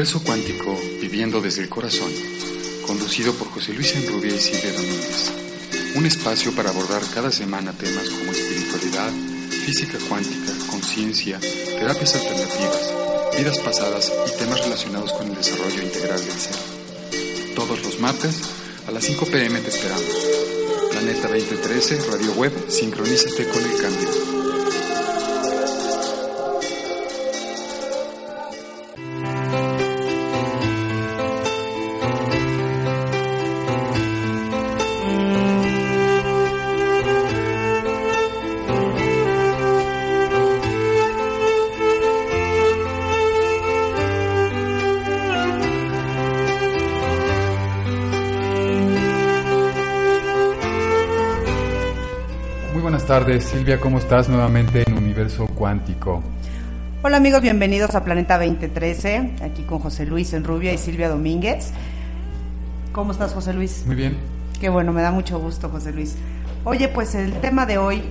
Universo Cuántico Viviendo desde el Corazón, conducido por José Luis Enrubia y Silvia Domínguez. Un espacio para abordar cada semana temas como espiritualidad, física cuántica, conciencia, terapias alternativas, vidas pasadas y temas relacionados con el desarrollo integral del ser. Todos los martes a las 5 pm te esperamos. Planeta 2013, Radio Web, sincronízate con el cambio. Tardes, Silvia, ¿cómo estás nuevamente en Universo Cuántico? Hola amigos, bienvenidos a Planeta 2013, aquí con José Luis Enrubia y Silvia Domínguez. ¿Cómo estás, José Luis? Muy bien. Qué bueno, me da mucho gusto, José Luis. Oye, pues el tema de hoy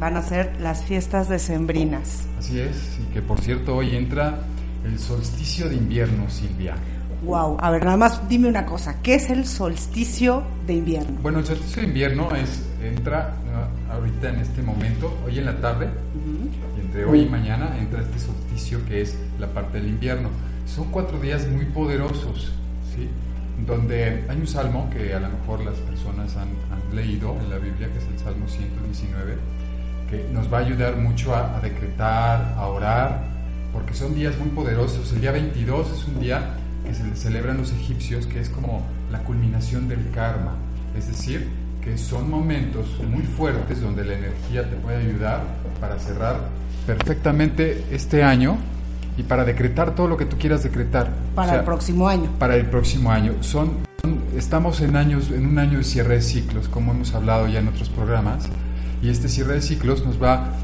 van a ser las fiestas decembrinas. Así es, y que por cierto hoy entra el solsticio de invierno, Silvia. Wow, a ver, nada más dime una cosa, ¿qué es el solsticio de invierno? Bueno, el solsticio de invierno es entra ahorita en este momento, hoy en la tarde, y entre hoy y mañana entra este solsticio que es la parte del invierno. Son cuatro días muy poderosos, ¿sí? donde hay un salmo que a lo mejor las personas han, leído en la Biblia, que es el Salmo 119, que nos va a ayudar mucho a, a decretar, a orar, porque son días muy poderosos. El día 22 es un día que se celebran los egipcios, que es como la culminación del karma, es decir, que son momentos muy fuertes donde la energía te puede ayudar para cerrar perfectamente este año y para decretar todo lo que tú quieras decretar. Para el próximo año. Para el próximo año. Son, estamos en años, en un año de cierre de ciclos, como hemos hablado ya en otros programas, y este cierre de ciclos nos va,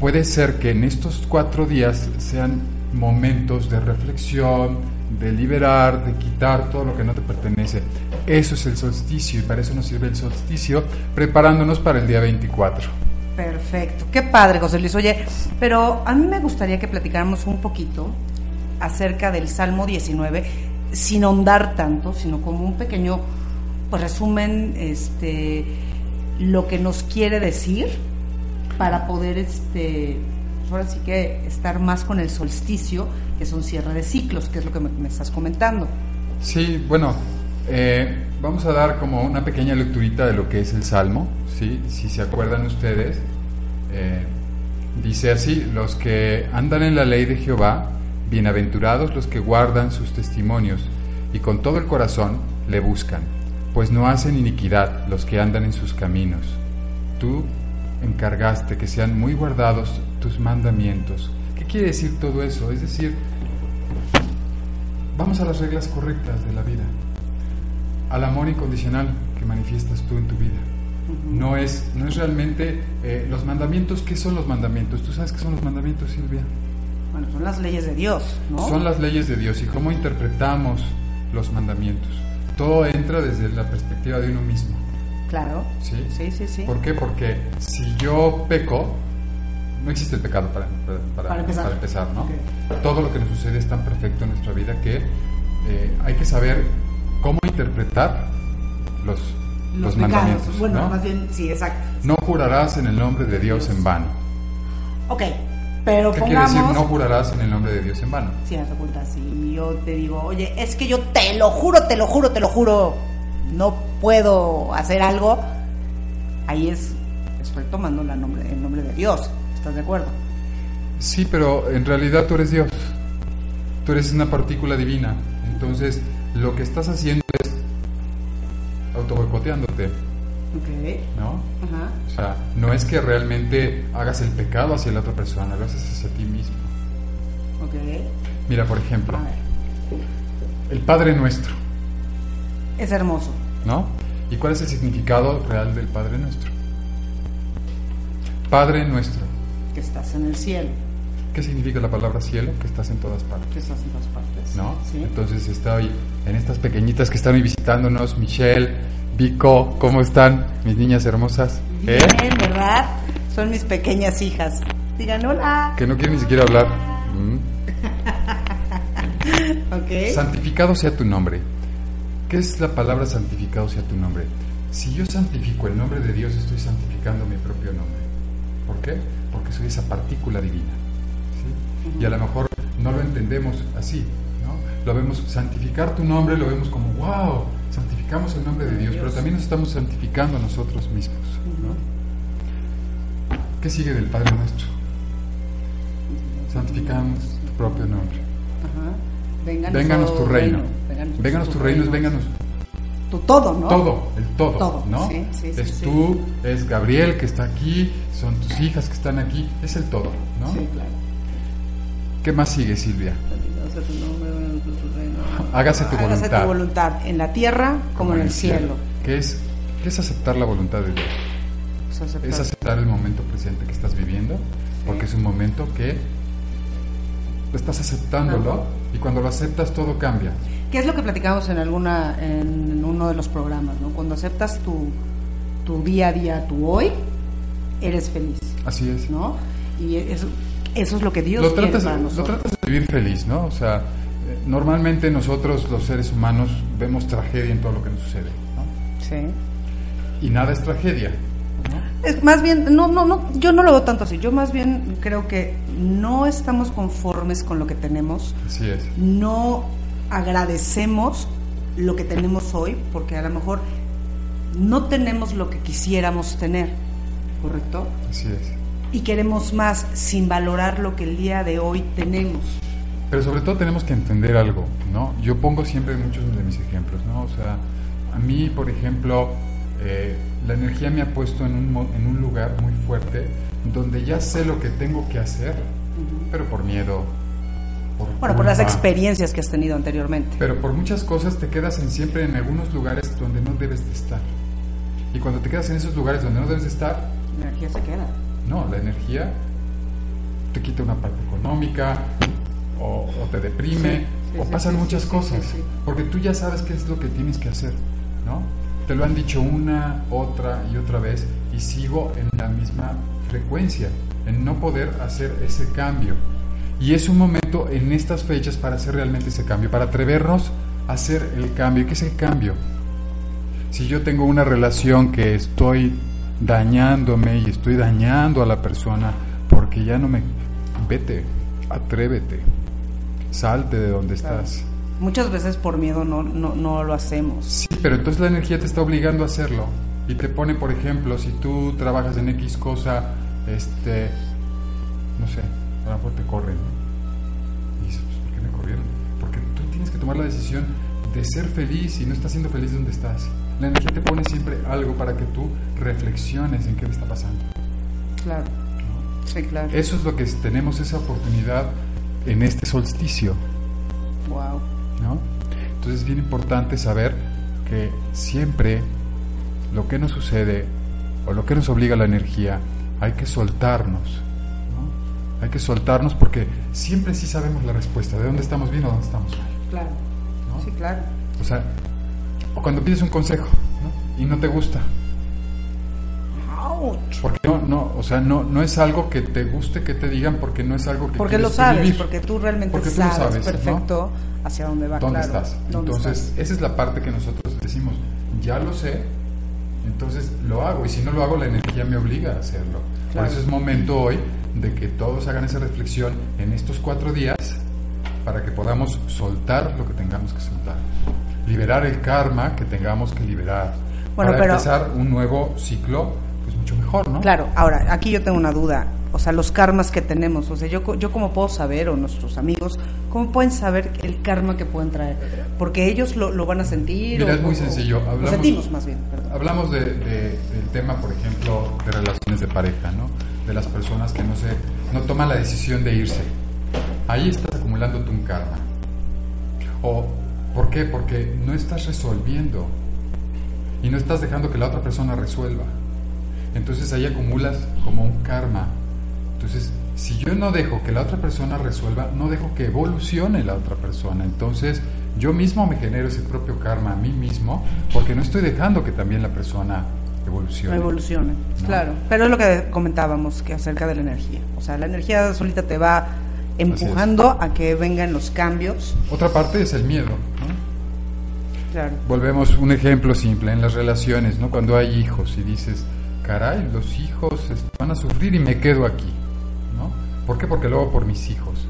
puede ser que en estos cuatro días sean momentos de reflexión, de liberar, de quitar todo lo que no te pertenece. Eso es el solsticio y para eso nos sirve el solsticio, preparándonos para el día 24. Perfecto, qué padre, José Luis. Oye, pero a mí me gustaría que platicáramos un poquito acerca del Salmo 19, sin ahondar tanto, sino como un pequeño pues, resumen, este, lo que nos quiere decir para poder, este, ahora sí que estar más con el solsticio, que es un cierre de ciclos, que es lo que me, estás comentando. Sí, bueno, eh, vamos a dar como una pequeña lecturita de lo que es el Salmo, ¿sí? si se acuerdan ustedes. Eh, dice así, los que andan en la ley de Jehová, bienaventurados los que guardan sus testimonios y con todo el corazón le buscan, pues no hacen iniquidad los que andan en sus caminos. Tú encargaste que sean muy guardados tus mandamientos. ¿Qué quiere decir todo eso? Es decir, vamos a las reglas correctas de la vida, al amor incondicional que manifiestas tú en tu vida. No es, no es realmente eh, los mandamientos. ¿Qué son los mandamientos? ¿Tú sabes qué son los mandamientos, Silvia? Bueno, son las leyes de Dios, ¿no? Son las leyes de Dios y cómo interpretamos los mandamientos. Todo entra desde la perspectiva de uno mismo. Claro. ¿Sí? Sí, sí, sí. ¿Por qué? Porque si yo peco, no existe el pecado para, para, empezar. ¿no? Todo lo que nos sucede es tan perfecto en nuestra vida que eh, hay que saber cómo interpretar los, los, mandamientos. Bueno, más bien, sí, exacto. No jurarás en el nombre de Dios, en vano. Ok, pero ¿Qué quiere decir no jurarás en el nombre de Dios en vano? Sí, haz cuenta, si yo te digo, oye, es que yo te lo juro, te lo juro, te lo juro, no puedo hacer algo, ahí es, estoy tomando la nombre, el nombre de Dios. ¿Estás de acuerdo? Sí, pero en realidad tú eres Dios. Tú eres una partícula divina. Entonces, lo que estás haciendo es auto boicoteándote. Ok. ¿No? Ajá. O sea, no es que realmente hagas el pecado hacia la otra persona, lo haces hacia ti mismo. Ok. Mira, por ejemplo, el Padre Nuestro. Es hermoso. ¿No? ¿Y cuál es el significado real del Padre Nuestro? Padre Nuestro que estás en el cielo. ¿Qué significa la palabra cielo? Que estás en todas partes. Que estás en todas partes. ¿No? Entonces estoy en estas pequeñitas que están hoy visitándonos, Michelle, Vico, ¿cómo están mis niñas hermosas? ¿Eh? Bien, ¿verdad? Son mis pequeñas hijas. Digan hola. Que no quieren ni siquiera hablar. Mm. Ok. Santificado sea tu nombre. ¿Qué es la palabra santificado sea tu nombre? Si yo santifico el nombre de Dios, estoy santificando mi propio nombre. ¿Por qué? Porque soy esa partícula divina. ¿sí? Y a lo mejor no lo entendemos así, ¿no? Lo vemos, santificar tu nombre, lo vemos como, wow, santificamos el nombre de Dios, pero también nos estamos santificando a nosotros mismos. ¿no? ¿Qué sigue del Padre Nuestro? Santificamos tu propio nombre. Vénganos tu reino. Vénganos, tu reino, vénganos Tu todo, ¿no? todo, el todo, Todo, ¿no? sí, sí, sí, es sí. tú, es Gabriel que está aquí, son tus hijas que están aquí, es el todo, ¿no? Sí, claro. ¿Qué más sigue, Silvia? Sea tu reino. Hágase tu Hágase voluntad. voluntad en la tierra como en el cielo. ¿Qué es, ¿Qué es aceptar la voluntad de Dios? Aceptar. Es aceptar el momento presente que estás viviendo, porque es un momento que estás aceptándolo y cuando lo aceptas todo cambia. ¿Qué es lo que platicamos en alguna en uno de los programas, ¿no? Cuando aceptas tu, tu día a día, tu hoy, eres feliz, Así es. ¿no? Y eso, eso es lo que Dios lo quiere tratas, para lo nosotros. tratas de vivir feliz, ¿no? O sea, eh, normalmente nosotros los seres humanos vemos tragedia en todo lo que nos sucede, ¿no? Sí. Y nada es tragedia, ¿no? Es más bien, no, no, no, yo no lo veo tanto así. Yo más bien creo que no estamos conformes con lo que tenemos, Así es. no agradecemos lo que tenemos hoy, porque a lo mejor no tenemos lo que quisiéramos tener, ¿correcto? Así es. Y queremos más sin valorar lo que el día de hoy tenemos. Pero sobre todo tenemos que entender algo, ¿no? Yo pongo siempre muchos de mis ejemplos, ¿no? O sea, a mí, por ejemplo, eh, la energía me ha puesto en un, en un lugar muy fuerte donde ya sé lo que tengo que hacer, pero por miedo. Por Bueno, por las experiencias que has tenido anteriormente. Pero por muchas cosas te quedas en siempre en algunos lugares donde no debes de estar. Y cuando te quedas en esos lugares donde no debes de estar, La energía se queda. no, la energía te quita una parte económica o, o te deprime Sí, sí, o sí, pasan muchas cosas porque tú ya sabes qué es lo que tienes que hacer, ¿no? Te lo han dicho una, otra y otra vez y sigo en la misma frecuencia, en no poder hacer ese cambio. Y es un momento en estas fechas para hacer realmente ese cambio, para atrevernos a hacer el cambio. ¿Qué es el cambio? Si yo tengo una relación que estoy dañándome y estoy dañando a la persona porque ya no me... Vete, atrévete, salte de donde Claro. estás. Muchas veces por miedo no, no, no lo hacemos. Sí, pero entonces la energía te está obligando a hacerlo. Y te pone, por ejemplo, si tú trabajas en X cosa, este, no sé, a lo mejor te corren. ¿no? Y dices, pues, ¿por qué me corrieron? Porque tú tienes que tomar la decisión de ser feliz y no estás siendo feliz donde estás. La energía te pone siempre algo para que tú reflexiones en qué me está pasando. Claro. Sí, claro. Eso es lo que tenemos esa oportunidad en este solsticio. Wow. ¿no? Entonces es bien importante saber que siempre lo que nos sucede o lo que nos obliga a la energía, hay que soltarnos. Hay que soltarnos porque siempre sí sabemos la respuesta, de dónde estamos bien o dónde estamos mal. Claro. ¿no? Sí, claro. O sea, o cuando pides un consejo ¿no? y no te gusta, Ouch. porque no, no, o sea, no, no es algo que te guste que te digan porque no es algo que Porque lo sabes, vivir. porque tú realmente Porque tú sabes, perfecto hacia dónde va. ¿Dónde claro. estás? ¿Dónde entonces, estás? esa es la parte que nosotros decimos, ya lo sé, entonces lo hago, y si no lo hago, la energía me obliga a hacerlo. Claro. Por eso es momento hoy de que todos hagan esa reflexión en estos cuatro días para que podamos soltar lo que tengamos que soltar, liberar el karma que tengamos que liberar, Bueno, para pero- empezar un nuevo ciclo, pues mucho mejor, ¿no? Claro, ahora, aquí yo tengo una duda. O sea, los karmas que tenemos, o sea, yo, yo cómo puedo saber, o nuestros amigos, ¿cómo pueden saber el karma que pueden traer? Porque ellos lo, lo van a sentir. Mira, o- es muy o- sencillo. Lo sentimos más bien, perdón. Hablamos de, de- del tema, por ejemplo, de relaciones de pareja, ¿no? De las personas que no se, no toman la decisión de irse. Ahí estás acumulando tu karma. ¿O por qué? Porque no estás resolviendo y no estás dejando que la otra persona resuelva. Entonces ahí acumulas como un karma. Entonces, si yo no dejo que la otra persona resuelva, no dejo que evolucione la otra persona. Entonces, yo mismo me genero ese propio karma a mí mismo porque no estoy dejando que también la persona evolucione. Evoluciona, ¿no? claro. Pero es lo que comentábamos que acerca de la energía. O sea, la energía solita te va empujando a que vengan los cambios. Otra parte es el miedo. ¿no? Claro. Volvemos un ejemplo simple en las relaciones, ¿no? Cuando hay hijos y dices, caray, los hijos van a sufrir y me quedo aquí, ¿no? ¿Por qué? Porque luego por mis hijos.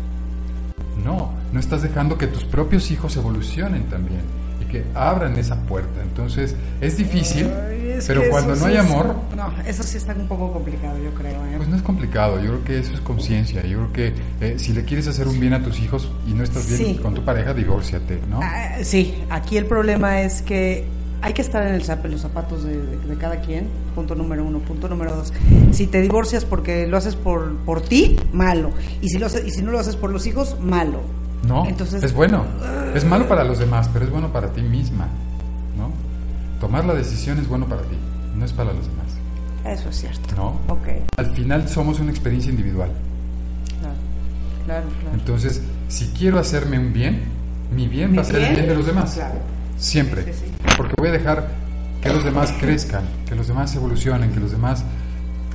No, no estás dejando que tus propios hijos evolucionen también y que abran esa puerta. Entonces, es difícil, Ay, es pero que cuando no hay es- amor, No, eso sí está un poco complicado, yo creo. ¿eh? pues no es complicado. Yo creo que eso es conciencia. Yo creo que eh, si le quieres hacer un bien a tus hijos y no estás bien Sí. con tu pareja, divórciate, ¿no? Ah, sí, aquí el problema es que hay que estar en, el en los zapatos de, de- de cada quien, punto número uno. Punto número dos, si te divorcias porque lo haces por, por ti, malo. Y si, lo y si no lo haces por los hijos, malo. No, Entonces- es bueno. Es malo para los demás, pero es bueno para ti misma. Tomar la decisión es bueno para ti, no es para los demás, Eso es cierto. ¿no? Ok, Al final somos una experiencia individual. claro, claro, claro. Entonces, si quiero hacerme un bien, mi bien va a ser el bien de los demás. Claro. Siempre. Sí, sí, Porque voy a dejar que los demás crezcan, que los demás evolucionen, que los demás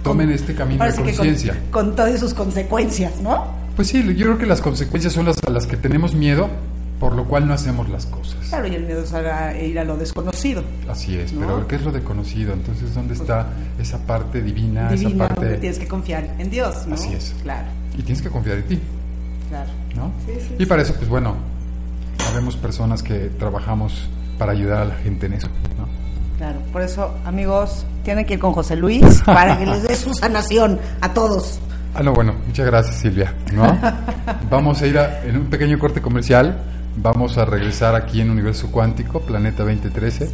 tomen este camino de sí conciencia. con, con todas sus consecuencias, ¿no? Pues sí, yo creo que las consecuencias son las a las que tenemos miedo, por lo cual no hacemos las cosas. Claro, y el miedo es a ir a lo desconocido. Así es, ¿No? pero ¿qué es lo desconocido? Entonces, ¿dónde está esa parte divina, esa parte... donde tienes que confiar en Dios, ¿no? Así es. Claro, Y tienes que confiar en ti, claro. ¿no? Sí, sí, y para eso, pues bueno, habemos personas que trabajamos para ayudar a la gente en eso, ¿no? Claro, por eso, amigos, tienen que ir con José Luis para que les dé su sanación a todos. Ah, no, bueno, muchas gracias Silvia, ¿no? Vamos a ir a- en un pequeño corte comercial, vamos a regresar aquí en Universo Cuántico, Planeta 2013.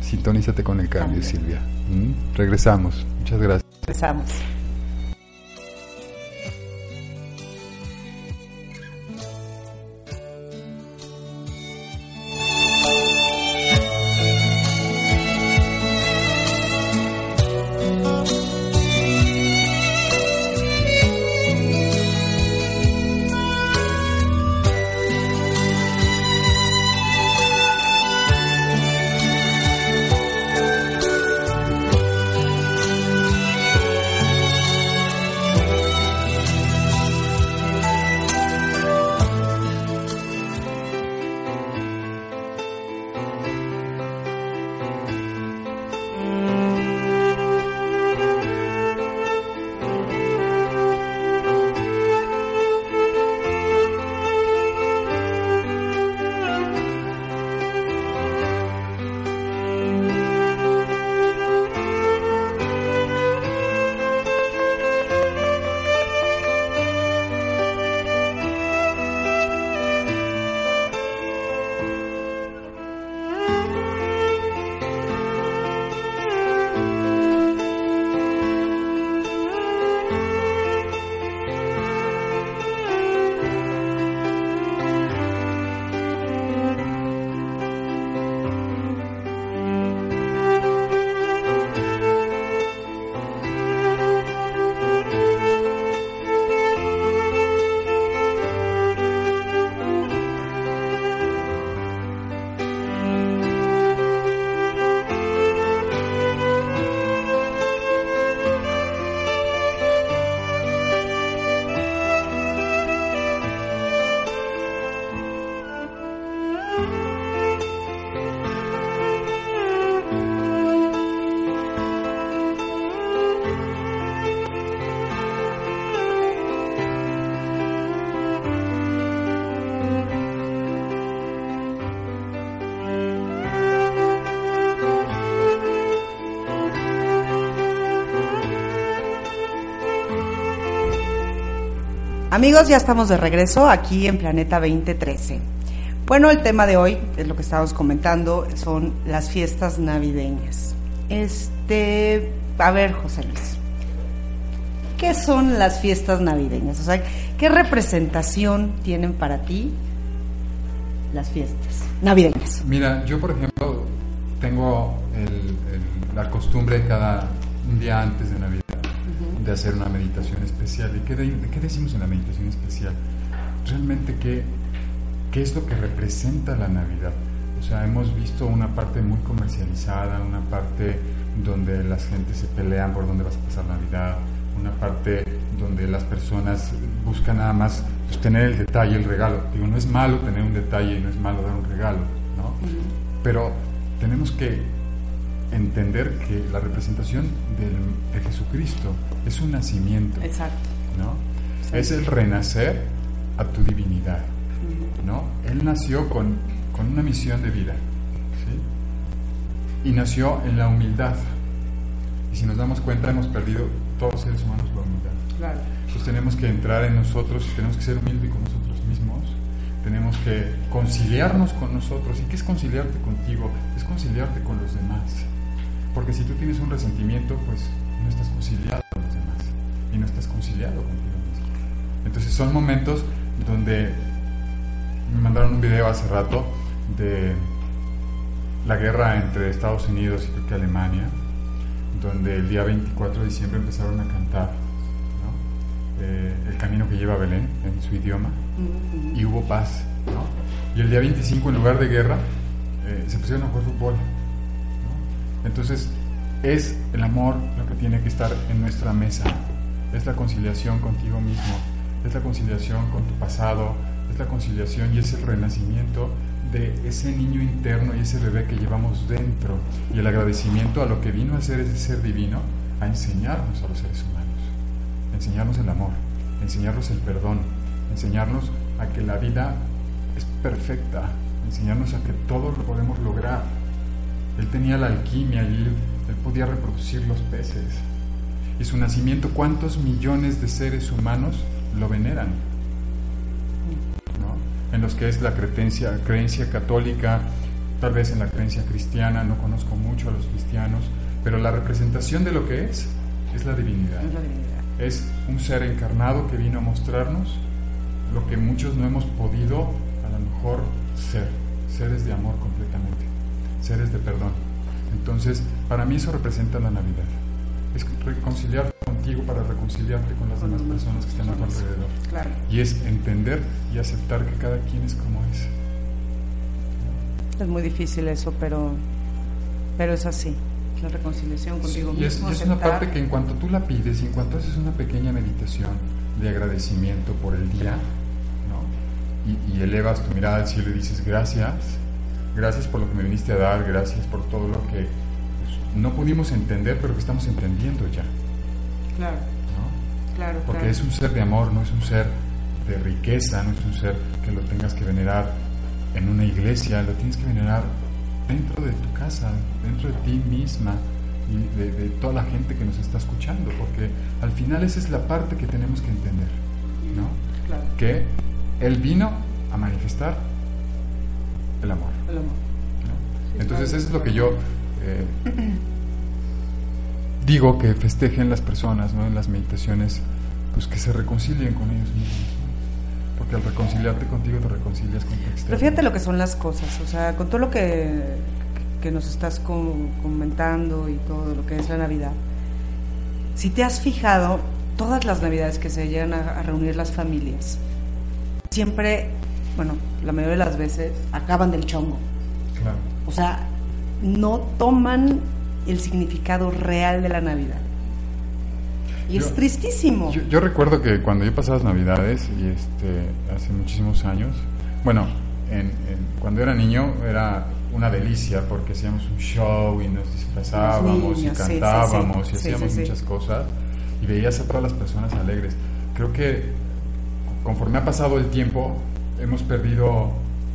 Sintonízate con el cambio, Silvia. ¿Mm? Regresamos, muchas gracias. Empezamos. Amigos, ya estamos de regreso aquí en Planeta 2013. Bueno, el tema de hoy, es lo que estábamos comentando, son las fiestas navideñas. Este, a ver, José Luis, ¿qué son las fiestas navideñas? O sea, ¿qué representación tienen para ti las fiestas navideñas? Mira, yo por ejemplo tengo la costumbre de cada un día antes de Navidad hacer una meditación especial. ¿Y qué, de- qué decimos en la meditación especial? Realmente, ¿qué, ¿qué es lo que representa la Navidad? O sea, hemos visto una parte muy comercializada, una parte donde las gentes se pelean por dónde vas a pasar Navidad, una parte donde las personas buscan nada más pues, tener el detalle, el regalo. Digo, no es malo tener un detalle y no es malo dar un regalo, ¿no? Pero tenemos que entender que la representación de Jesucristo es un nacimiento. Exacto. ¿no? Es el renacer a tu divinidad. ¿no? Él nació con, con una misión de vida. ¿sí? Y nació en la humildad. Y si nos damos cuenta, hemos perdido todos los seres humanos la humildad. Claro. Entonces tenemos que entrar en nosotros tenemos que ser humildes con nosotros mismos. Tenemos que conciliarnos con nosotros. ¿Y qué es conciliarte contigo? Es conciliarte con los demás. Porque si tú tienes un resentimiento, pues no estás conciliado con los demás y no estás conciliado contigo mismo. Entonces son momentos donde me mandaron un video hace rato de la guerra entre Estados Unidos y creo que Alemania, donde el día 24 de diciembre empezaron a cantar ¿no? eh, el camino que lleva a Belén en su idioma y hubo paz. ¿no? Y el día 25 en lugar de guerra eh, se pusieron a jugar fútbol. Entonces, es el amor lo que tiene que estar en nuestra mesa. Es la conciliación contigo mismo, es la conciliación con tu pasado, es la conciliación y es el renacimiento de ese niño interno y ese bebé que llevamos dentro. Y el agradecimiento a lo que vino a ser ese ser divino, a enseñarnos a los seres humanos, enseñarnos el amor, enseñarnos el perdón, enseñarnos a que la vida es perfecta, enseñarnos a que todo lo podemos lograr, él tenía la alquimia y él, podía reproducir los peces. Y su nacimiento, ¿cuántos millones de seres humanos lo veneran? En los que es la creencia, creencia católica, tal vez en la creencia cristiana, no conozco mucho a los cristianos, pero la representación de lo que es es la divinidad. Es la divinidad. Es un ser encarnado que vino a mostrarnos lo que muchos no hemos podido a lo mejor ser, seres de amor completamente seres de perdón. Entonces, para mí eso representa la Navidad. Es reconciliarte contigo para reconciliarte con las demás personas que están a tu alrededor. Claro. Y es entender y aceptar que cada quien es como es. Es muy difícil eso, pero, pero es así. La reconciliación contigo mismo. Y es, es una parte que en cuanto tú la pides y en cuanto haces una pequeña meditación de agradecimiento por el día, ¿no? y, y elevas tu mirada al cielo y dices gracias, gracias por lo que me viniste a dar, gracias por todo lo que pues, no pudimos entender, pero que estamos entendiendo ya. Claro. ¿no? Claro. Porque es un ser de amor, no es un ser de riqueza, no es un ser que lo tengas que venerar en una iglesia, lo tienes que venerar dentro de tu casa, dentro de ti misma y de, de toda la gente que nos está escuchando, porque al final esa es la parte que tenemos que entender, ¿no? Claro. Que Él vino a manifestar el amor. Entonces eso es lo que yo eh, digo que festejen las personas ¿no? en las meditaciones, pues que se reconcilien con ellos mismos. Porque al reconciliarte contigo te reconcilias con tu externo. Pero fíjate lo que son las cosas, o sea, con todo lo que, que nos estás comentando y todo lo que es la Navidad, si te has fijado, todas las Navidades que se llegan a, a reunir las familias, siempre bueno, la mayoría de las veces, acaban del chongo. Claro. O sea, no toman el significado real de la Navidad. Y es tristísimo. Yo, recuerdo que cuando yo pasaba las Navidades, y este, hace muchísimos años, bueno, en, cuando era niño era una delicia porque hacíamos un show y nos disfrazábamos y cantábamos y hacíamos muchas cosas y veías a todas las personas alegres. Creo que conforme ha pasado el tiempo, hemos perdido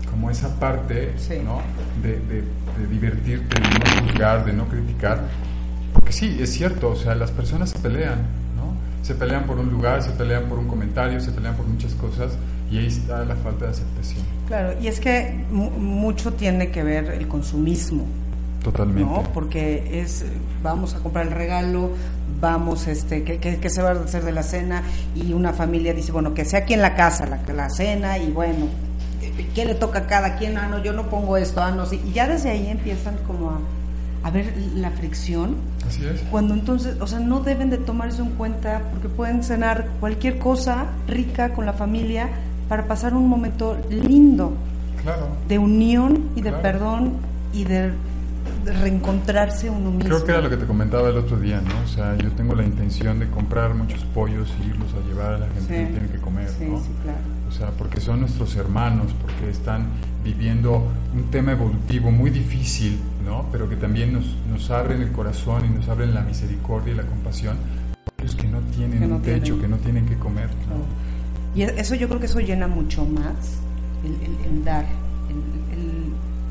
como esa parte ¿no? de, de, divertirte, de no juzgar, de no criticar. Porque sí, es cierto, o sea, las personas se pelean, ¿no? Se pelean por un lugar, se pelean por un comentario, se pelean por muchas cosas y ahí está la falta de aceptación. Claro, y es que mucho tiene que ver el consumismo. Totalmente. ¿no? Porque es, vamos a comprar el regalo, vamos, este, ¿qué, se va a hacer de la cena? Y una familia dice, bueno, que sea aquí en la casa la, la cena y bueno, ¿qué le toca a cada quien? Ah, no, yo no pongo esto, ah, no, sí. Y ya desde ahí empiezan como a, a ver la fricción. Así es. Cuando entonces, o sea, no deben de tomar eso en cuenta porque pueden cenar cualquier cosa rica con la familia para pasar un momento lindo. Claro. De unión y de perdón y de reencontrarse uno mismo. Creo que era lo que te comentaba el otro día, ¿no? O sea, yo tengo la intención de comprar muchos pollos y irlos a llevar a la gente que tiene que comer, sí, ¿no? Sí, claro. O sea, porque son nuestros hermanos, porque están viviendo un tema evolutivo muy difícil, ¿no? Pero que también nos, nos abren el corazón y nos abren la misericordia y la compasión. Los que no tienen Que no un techo, tienen. que no tienen que comer, ¿no? Y eso yo creo que eso llena mucho más el, el- el dar,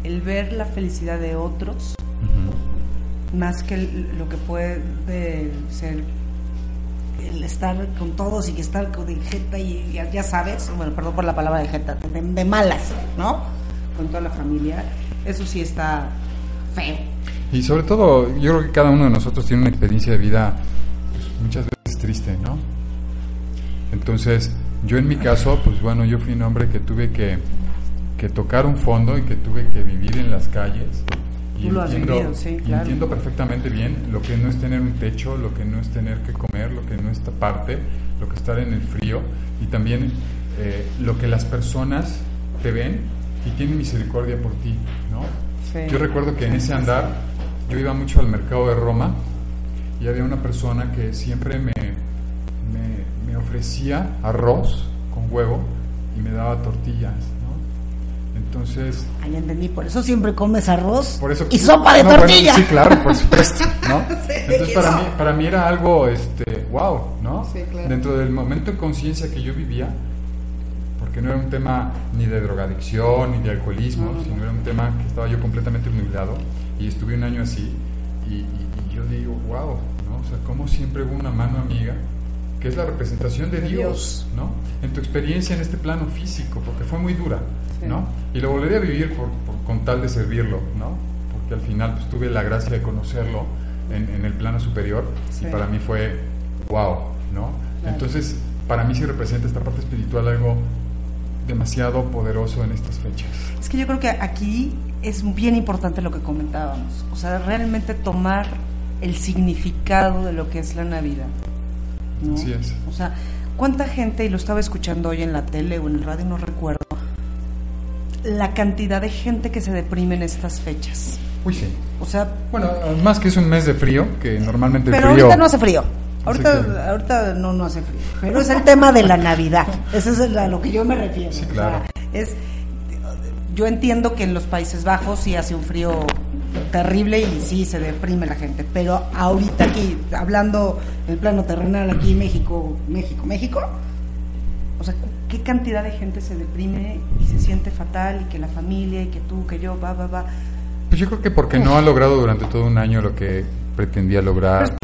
el- ver la felicidad de otros, más que el- lo que puede ser el estar con todos y que estar con de jeta y ya, ya sabes, bueno, perdón por la palabra de jeta, de, de malas, ¿no? Con toda la familia, eso sí está feo. Y sobre todo, yo creo que cada uno de nosotros tiene una experiencia de vida pues, muchas veces triste, ¿no? Entonces, yo en mi caso, pues bueno, yo fui un hombre que tuve que, que tocar un fondo y que tuve que vivir en las calles. Y lo entiendo, vivido, sí, y claro. entiendo perfectamente bien lo que no es tener un techo, lo que no es tener que comer, lo que no es taparte, lo que es estar en el frío y también eh, lo que las personas te ven y tienen misericordia por ti, ¿no? Sí. Yo recuerdo que en ese andar yo iba mucho al mercado de Roma y había una persona que siempre me, me, me ofrecía arroz con huevo y me daba tortillas. Entonces, Ah, ya entendí, por eso siempre comes arroz por eso y sopa de No, bueno, tortilla. sí, claro, por supuesto, ¿no? Entonces para no. mí, para mí era algo, este, wow, ¿no? Sí, claro. Dentro del momento de conciencia que yo vivía, porque no era un tema ni de drogadicción ni de alcoholismo, No, no, no. sino era un tema que estaba yo completamente nublado y estuve un año así y, y- y yo digo, wow, ¿no? O sea, como siempre hubo una mano amiga que es la representación de De Dios, Dios. ¿no? En tu experiencia en este plano físico, porque fue muy dura, Sí. ¿no? Y lo volvería a vivir por, por- con tal de servirlo, ¿no? Porque al final pues, tuve la gracia de conocerlo en, en el plano superior Sí. y para mí fue wow, ¿no? Claro. Entonces, para mí sí representa esta parte espiritual algo demasiado poderoso en estas fechas. Es que yo creo que aquí es bien importante lo que comentábamos. O sea, realmente tomar el significado de lo que es la Navidad. ¿no? Así es. O sea, ¿cuánta gente, y lo estaba escuchando hoy en la tele o en el radio, no recuerdo, la cantidad de gente que se deprime en estas fechas? Uy, sí. O sea, Bueno, más que es un mes de frío, que normalmente pero frío... ahorita no hace frío. Ahorita, que- ahorita no, no hace frío. Pero es el tema de la Navidad. Eso es a lo que yo me refiero. Sí, O sea, claro. es, yo entiendo que en los Países Bajos sí hace un frío terrible y sí se deprime la gente. Pero ahorita aquí, hablando en plano terrenal, aquí México, México, México, o sea, ¿qué cantidad de gente se deprime y se siente fatal y que la familia y que tú, que yo, va, va, va? Pues yo creo que porque no ha logrado durante todo un año lo que pretendía lograr.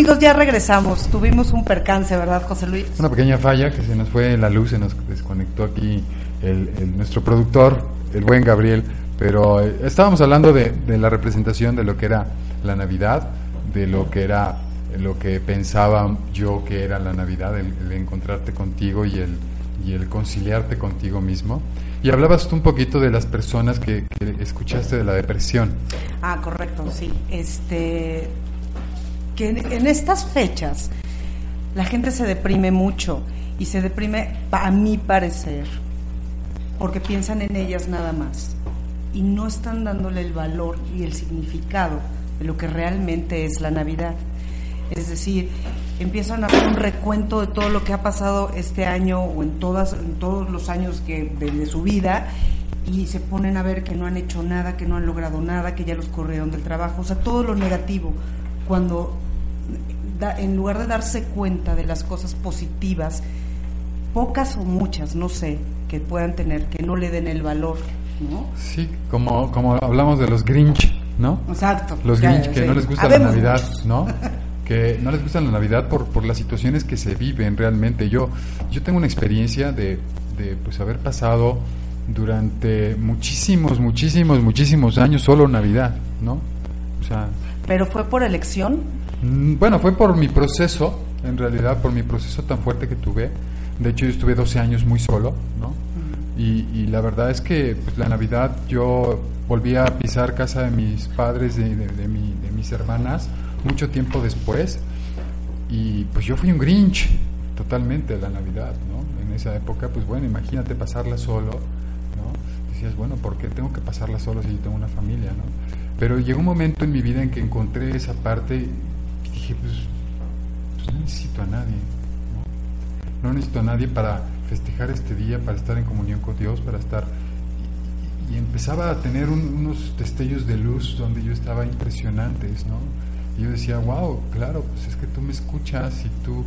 Amigos, ya regresamos. Tuvimos un percance, ¿verdad, José Luis? Una pequeña falla que se nos fue la luz, se nos desconectó aquí el, el- nuestro productor, el buen Gabriel, pero eh, estábamos hablando de, de la representación de lo que era la Navidad, de lo que era lo que pensaba yo que era la Navidad, el, el encontrarte contigo y el, y el conciliarte contigo mismo. Y hablabas tú un poquito de las personas que, que escuchaste de la depresión. Ah, correcto, sí. Este, que en, estas fechas la gente se deprime mucho y se deprime, a mi parecer, porque piensan en ellas nada más y no están dándole el valor y el significado de lo que realmente es la Navidad. Es decir, empiezan a hacer un recuento de todo lo que ha pasado este año o en, todos los años que, de, su vida y se ponen a ver que no han hecho nada, que no han logrado nada, que ya los corrieron del trabajo, o sea, todo lo negativo, cuando en lugar de darse cuenta de las cosas positivas, pocas o muchas, no sé, que puedan tener, que no le den el valor, ¿no? Sí, como, como hablamos de los Grinch, ¿no? Exacto. Los Grinch que no les gusta la Navidad, ¿no? que no les gusta la Navidad por, por las situaciones que se viven realmente. Yo, yo tengo una experiencia de, de pues haber pasado durante muchísimos, muchísimos, muchísimos años solo Navidad, ¿no? O sea, ¿Pero fue por elección? Mm, bueno, fue por mi proceso, en realidad, por mi proceso tan fuerte que tuve. De hecho, yo estuve 12 años muy solo, ¿no? Y, y, la verdad es que pues, la Navidad yo volví a pisar casa de mis padres, de, de, de, mi, de mis hermanas, mucho tiempo después. Y pues yo fui un Grinch totalmente de la Navidad, ¿no? En esa época, pues bueno, imagínate pasarla solo, ¿no? Decías, bueno, ¿por qué tengo que pasarla solo si yo tengo una familia, ¿no? Pero llegó un momento en mi vida en que encontré esa parte dije, pues, pues no necesito a nadie, ¿no? No necesito a nadie para festejar este día, para estar en comunión con Dios, para estar... Y, empezaba a tener unos destellos de luz donde yo estaba impresionantes, ¿no? Y yo decía, wow, claro, pues es que tú me escuchas y tú,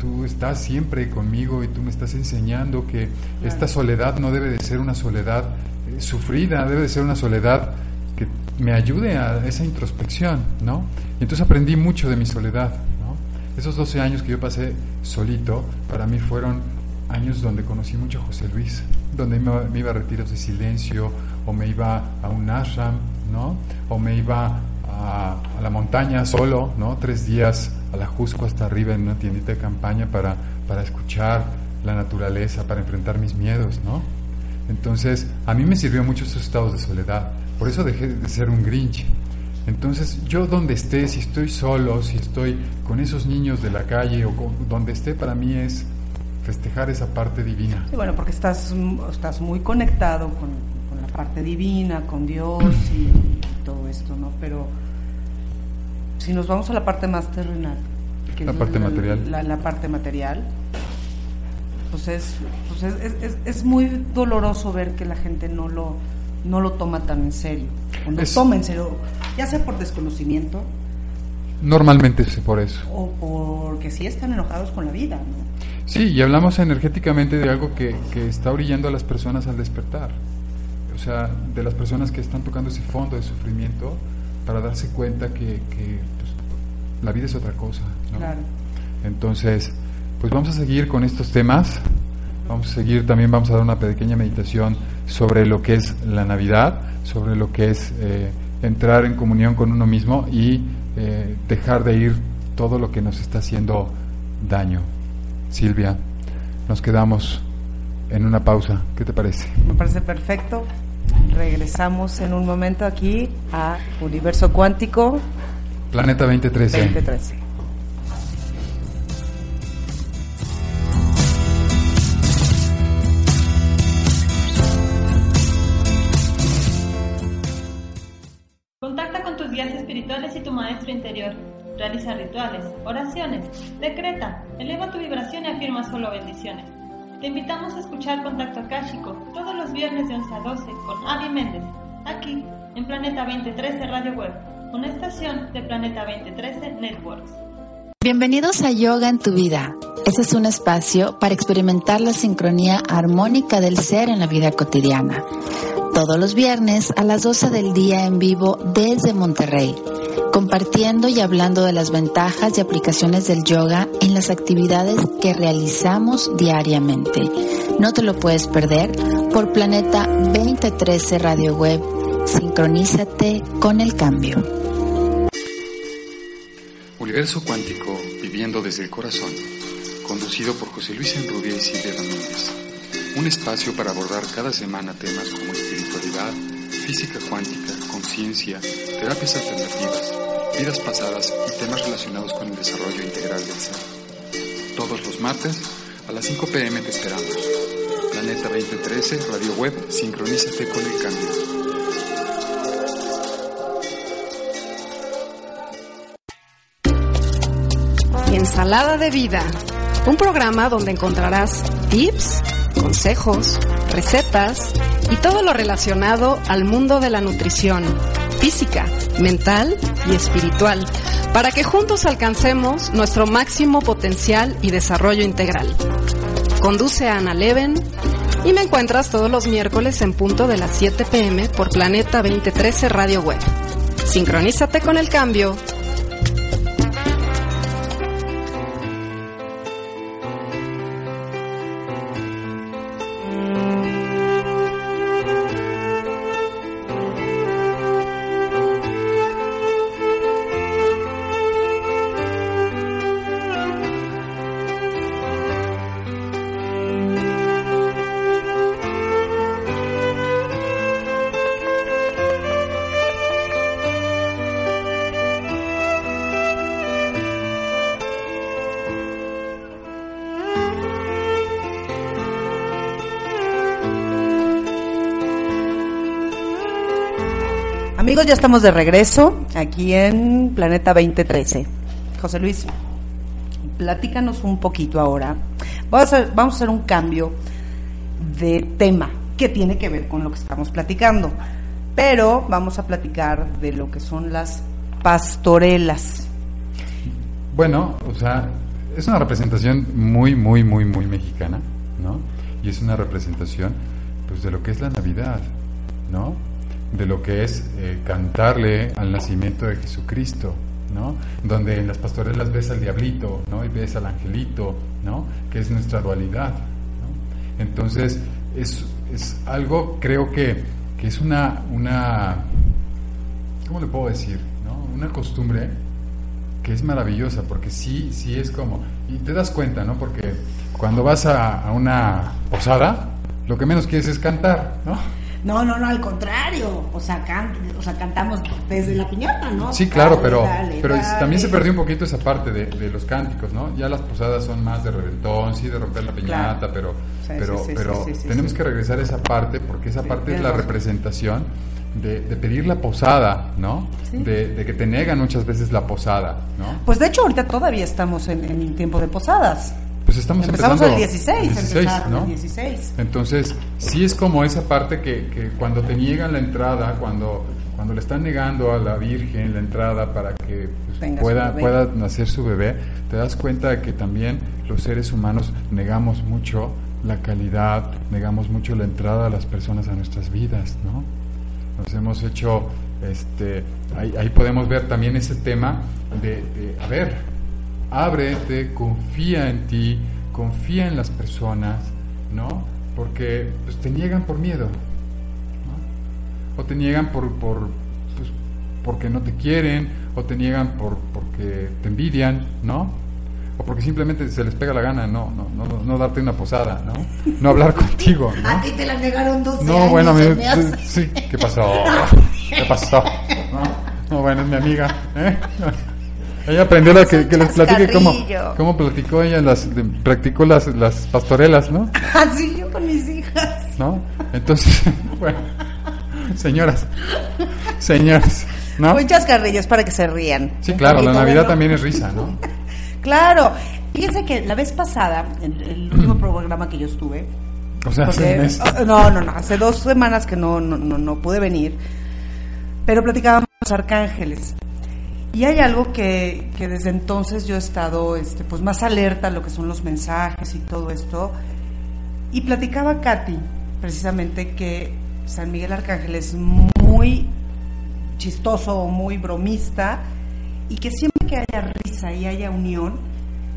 tú, estás siempre conmigo y tú me estás enseñando que esta soledad no debe de ser una soledad eh, sufrida, debe de ser una soledad me ayude a esa introspección, ¿no? Y entonces aprendí mucho de mi soledad, ¿no? Esos 12 años que yo pasé solito, para mí fueron años donde conocí mucho a José Luis, donde me, iba a retiros de silencio, o me iba a un ashram, ¿no? O me iba a, la montaña solo, ¿no? Tres días a la Jusco hasta arriba en una tiendita de campaña para, para escuchar la naturaleza, para enfrentar mis miedos, ¿no? Entonces, a mí me sirvió mucho esos estados de soledad. Por eso dejé de ser un Grinch. Entonces, yo donde esté, si estoy solo, si estoy con esos niños de la calle o donde esté, para mí es festejar esa parte divina. Sí, bueno, porque estás, estás muy conectado con, con la parte divina, con Dios y todo esto, ¿no? Pero si nos vamos a la parte más terrenal, que la parte material, la, parte material, pues, es, pues es, es, muy doloroso ver que la gente no lo no lo toma tan en serio, o no toma en serio, ya sea por desconocimiento. Normalmente es por eso. O porque sí están enojados con la vida, ¿no? Sí, y hablamos energéticamente de algo que, que está orillando a las personas al despertar. O sea, de las personas que están tocando ese fondo de sufrimiento para darse cuenta que, que pues, la vida es otra cosa. Claro. Entonces, pues vamos a seguir con estos temas. Vamos a seguir, también vamos a dar una pequeña meditación sobre lo que es la Navidad, sobre lo que es eh, entrar en comunión con uno mismo y eh, dejar de ir todo lo que nos está haciendo daño. Silvia, nos quedamos en una pausa. ¿Qué te parece? Me parece perfecto. Regresamos en un momento aquí a Universo Cuántico. Planeta 2013. 2013. Realiza rituales, oraciones, decreta, eleva tu vibración y afirma solo bendiciones. Te invitamos a escuchar Contacto Akáshico todos los viernes de 11 a 12 con Avi Méndez, aquí en Planeta 2013 Radio Web, una estación de Planeta 2013 Networks. Bienvenidos a Yoga en tu vida. Este es un espacio para experimentar la sincronía armónica del ser en la vida cotidiana todos los viernes a las 12 del día en vivo desde Monterrey, compartiendo y hablando de las ventajas y aplicaciones del yoga en las actividades que realizamos diariamente. No te lo puedes perder por Planeta 2013 Radio Web. Sincronízate con el cambio. Universo Cuántico, viviendo desde el corazón, conducido por José Luis Enrubia y Silvia Domínguez un espacio para abordar cada semana temas como espiritualidad, física cuántica, conciencia, terapias alternativas, vidas pasadas y temas relacionados con el desarrollo integral del ser. Todos los martes a las 5 pm te esperamos. Planeta 2013, Radio Web, sincronízate con el cambio. Ensalada de Vida, un programa donde encontrarás tips, consejos, recetas y todo lo relacionado al mundo de la nutrición, física, mental y espiritual, para que juntos alcancemos nuestro máximo potencial y desarrollo integral. Conduce a Ana Leven y me encuentras todos los miércoles en punto de las 7 pm por Planeta 2013 Radio Web. Sincronízate con el cambio Amigos, ya estamos de regreso aquí en Planeta 2013. José Luis, platícanos un poquito ahora. Vamos a, hacer, vamos a hacer un cambio de tema que tiene que ver con lo que estamos platicando. Pero vamos a platicar de lo que son las pastorelas. Bueno, o sea, es una representación muy, muy, muy, muy mexicana, ¿no? Y es una representación, pues, de lo que es la Navidad, ¿no? De lo que es eh, cantarle al nacimiento de Jesucristo, ¿no? Donde en las pastorelas ves al diablito, ¿no? Y ves al angelito, ¿no? Que es nuestra dualidad, ¿no? Entonces, es, es algo, creo que, que es una, una, ¿cómo le puedo decir? ¿no? Una costumbre que es maravillosa, porque sí, sí es como, y te das cuenta, ¿no? Porque cuando vas a, a una posada, lo que menos quieres es cantar, ¿no? No, no, no, al contrario. O sea, can, o sea cantamos desde la piñata, ¿no? Sí, claro, pero, dale, pero dale. también se perdió un poquito esa parte de, de, los cánticos, ¿no? Ya las posadas son más de reventón, sí, de romper la piñata, claro. pero, sí, pero, sí, pero tenemos que regresar a esa parte porque esa parte es la representación de, de, pedir la posada, ¿no? De, de, que te negan muchas veces la posada, ¿no? Pues de hecho ahorita todavía estamos en, en tiempo de posadas. Pues estamos Empezamos empezando el 16, 16 ¿no? el 16. Entonces, sí es como esa parte que, que, cuando te niegan la entrada, cuando, cuando le están negando a la Virgen la entrada para que pues, pueda, pueda nacer su bebé, te das cuenta de que también los seres humanos negamos mucho la calidad, negamos mucho la entrada a las personas a nuestras vidas, ¿no? Nos hemos hecho, este, ahí, ahí podemos ver también ese tema de, de a ver, ábrete, confía en ti, confía en las personas, ¿no? Porque pues, te niegan por miedo, ¿no? O te niegan por, por pues, porque no te quieren, o te niegan por, porque te envidian, ¿no? O porque simplemente se les pega la gana, no, no, no, no darte una posada, ¿no? No hablar contigo, ¿no? A ti te la negaron 12 No, años, bueno, se me, me hace. sí, ¿qué pasó? ¿Qué pasó? No, no bueno, es mi amiga, ¿eh? Ella aprendió la que, que les platique cómo, cómo platicó ella, las, de, practicó las, las pastorelas, ¿no? Así yo con mis hijas. ¿No? Entonces, bueno, señoras, señores, ¿no? Muchas carrillas para que se rían. Sí, claro, la Navidad también es risa, ¿no? claro. Fíjense que la vez pasada, en el último programa que yo estuve, o sea, porque, hace un mes. no, no, no, hace dos semanas que no, no, no, no pude venir, pero platicábamos los arcángeles. Y hay algo que, que, desde entonces yo he estado este, pues más alerta a lo que son los mensajes y todo esto. Y platicaba Katy, precisamente, que San Miguel Arcángel es muy chistoso, muy bromista, y que siempre que haya risa y haya unión,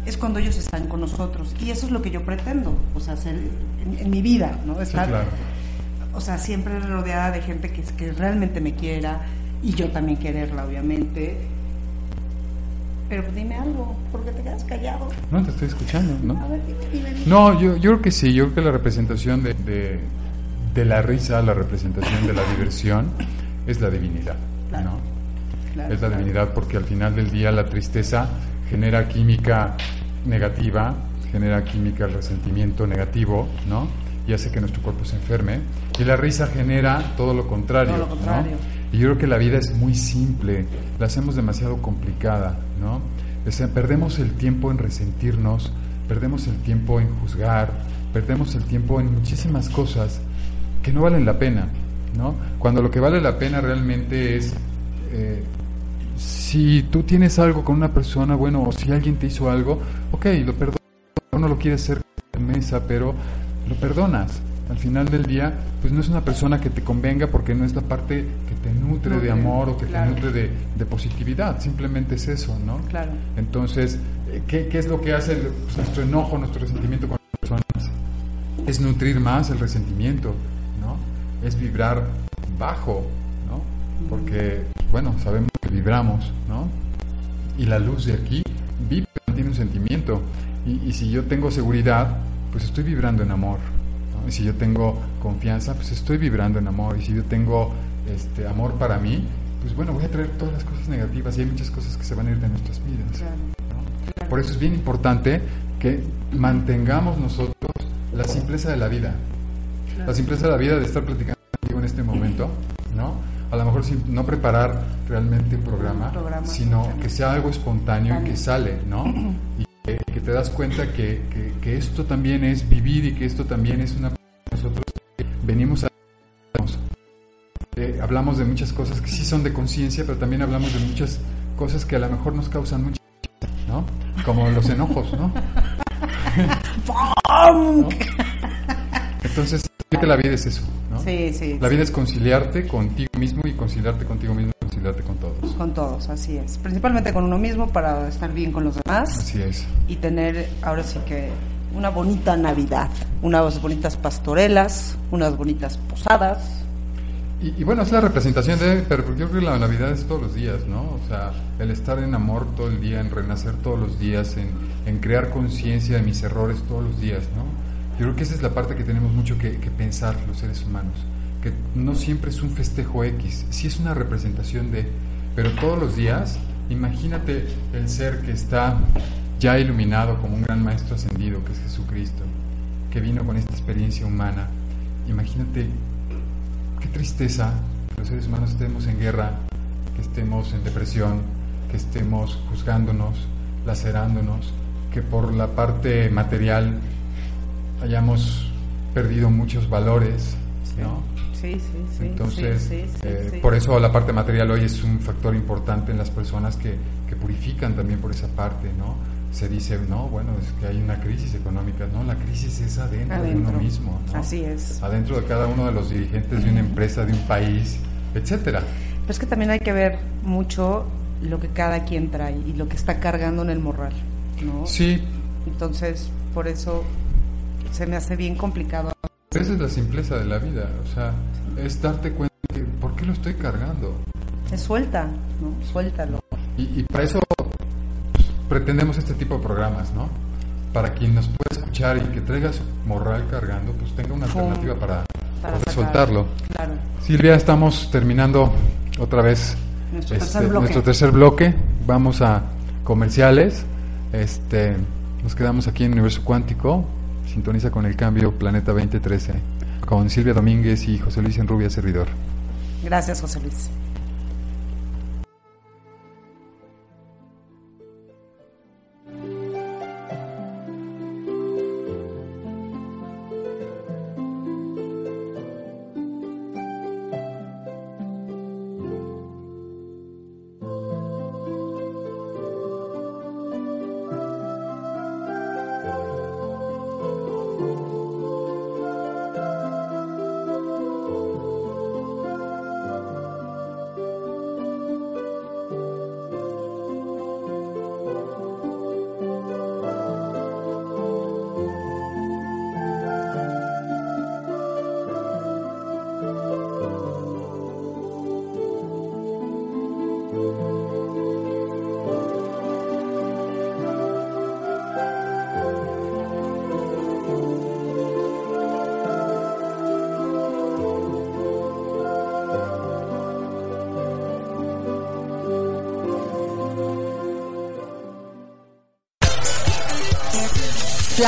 es cuando ellos están con nosotros. Y eso es lo que yo pretendo, o sea, hacer en, en mi vida, ¿no? Estar, sí, claro. o sea, siempre rodeada de gente que, que realmente me quiera, y yo también quererla, obviamente pero dime algo, porque te quedas callado. No, te estoy escuchando, ¿no? A ver, dime, dime, dime. No, yo, yo creo que sí, yo creo que la representación de, de, de la risa, la representación de la diversión, es la divinidad. Claro. ¿no? Claro, es la claro. divinidad porque al final del día la tristeza genera química negativa, genera química el resentimiento negativo, ¿no? Y hace que nuestro cuerpo se enferme. Y la risa genera todo lo contrario, Todo lo contrario. ¿no? Y yo creo que la vida es muy simple, la hacemos demasiado complicada, ¿no? Perdemos el tiempo en resentirnos, perdemos el tiempo en juzgar, perdemos el tiempo en muchísimas cosas que no valen la pena, ¿no? Cuando lo que vale la pena realmente es eh, si tú tienes algo con una persona, bueno, o si alguien te hizo algo, ok, lo perdonas, no lo quieres hacer en mesa, pero lo perdonas. Al final del día, pues no es una persona que te convenga porque no es la parte que te nutre de amor o que claro. te nutre de, de positividad, simplemente es eso, ¿no? Claro. Entonces, eh, ¿qué, qué es lo que hace el- pues, nuestro enojo, nuestro resentimiento con las personas? Es nutrir más el resentimiento, ¿no? Es vibrar bajo, ¿no? Porque, bueno, sabemos que vibramos, ¿no? Y la luz de aquí vibra, tiene un sentimiento. Y, y si yo tengo seguridad, pues estoy vibrando en amor. Si yo tengo confianza, pues estoy vibrando en amor. Y si yo tengo este amor para mí, pues bueno, voy a traer todas las cosas negativas y hay muchas cosas que se van a ir de nuestras vidas. ¿no? Por eso es bien importante que mantengamos nosotros la simpleza de la vida. La simpleza de la vida de estar platicando contigo en este momento, ¿no? A lo mejor sin, no preparar realmente un programa, Un programa sino que sea algo espontáneo y que sale, ¿no? Y que, que te das cuenta que, que- que esto también es vivir y que esto también es una... Venimos a... eh, hablamos de muchas cosas que sí son de conciencia, pero también hablamos de muchas cosas que a lo mejor nos causan mucha... ¿no? Como los enojos, ¿no? ¿No? Entonces, que la vida es eso, ¿no? Sí, sí. La vida es conciliarte contigo mismo y conciliarte contigo mismo y conciliarte con todos. Con todos, así es. Principalmente con uno mismo para estar bien con los demás Así es. y tener ahora sí que una bonita Navidad, unas bonitas pastorelas, unas bonitas posadas. Y, y bueno, es la representación de, pero yo creo que la Navidad es todos los días, ¿no? O sea, el estar en amor todo el día, en renacer todos los días, en, en crear conciencia de mis errores todos los días, ¿no? Yo creo que esa es la parte que tenemos mucho que, que pensar los seres humanos, que no siempre es un festejo X, sí es una representación de, pero todos los días, imagínate el ser que está ya iluminado como un gran maestro ascendido, que es Jesucristo, que vino con esta experiencia humana, imagínate qué tristeza que los seres humanos estemos en guerra, que estemos en depresión, que estemos juzgándonos, lacerándonos, que por la parte material hayamos perdido muchos valores, ¿no? Sí, sí, sí. Entonces, sí, sí, sí, eh, por eso la parte material hoy es un factor importante en las personas que, que purifican también por esa parte, ¿no? Se dice, no, bueno, es que hay una crisis económica, no, la crisis es adentro, de uno mismo, ¿no? Así es. Adentro de cada uno de los dirigentes de una empresa, de un país, etcétera. Pero es que también hay que ver mucho lo que cada quien trae y lo que está cargando en el morral, ¿no? Sí, Entonces, por eso se me hace bien complicado. esa es la simpleza de la vida, o sea, es darte cuenta que, ¿por qué lo estoy cargando? Se suelta, ¿no? Suéltalo. Y, y para eso pretendemos este tipo de programas, ¿no? Para quien nos pueda escuchar y que traiga su morral cargando, pues tenga una alternativa para, Para poder sacar. soltarlo. Claro. Silvia, estamos terminando otra vez Nuestro este, tercer bloque. nuestro tercer bloque. Vamos a comerciales. Este, nos quedamos aquí en Universo Cuántico. Sintoniza con el cambio Planeta 2013 con Silvia Domínguez y José Luis Enrubia, servidor. Gracias, José Luis.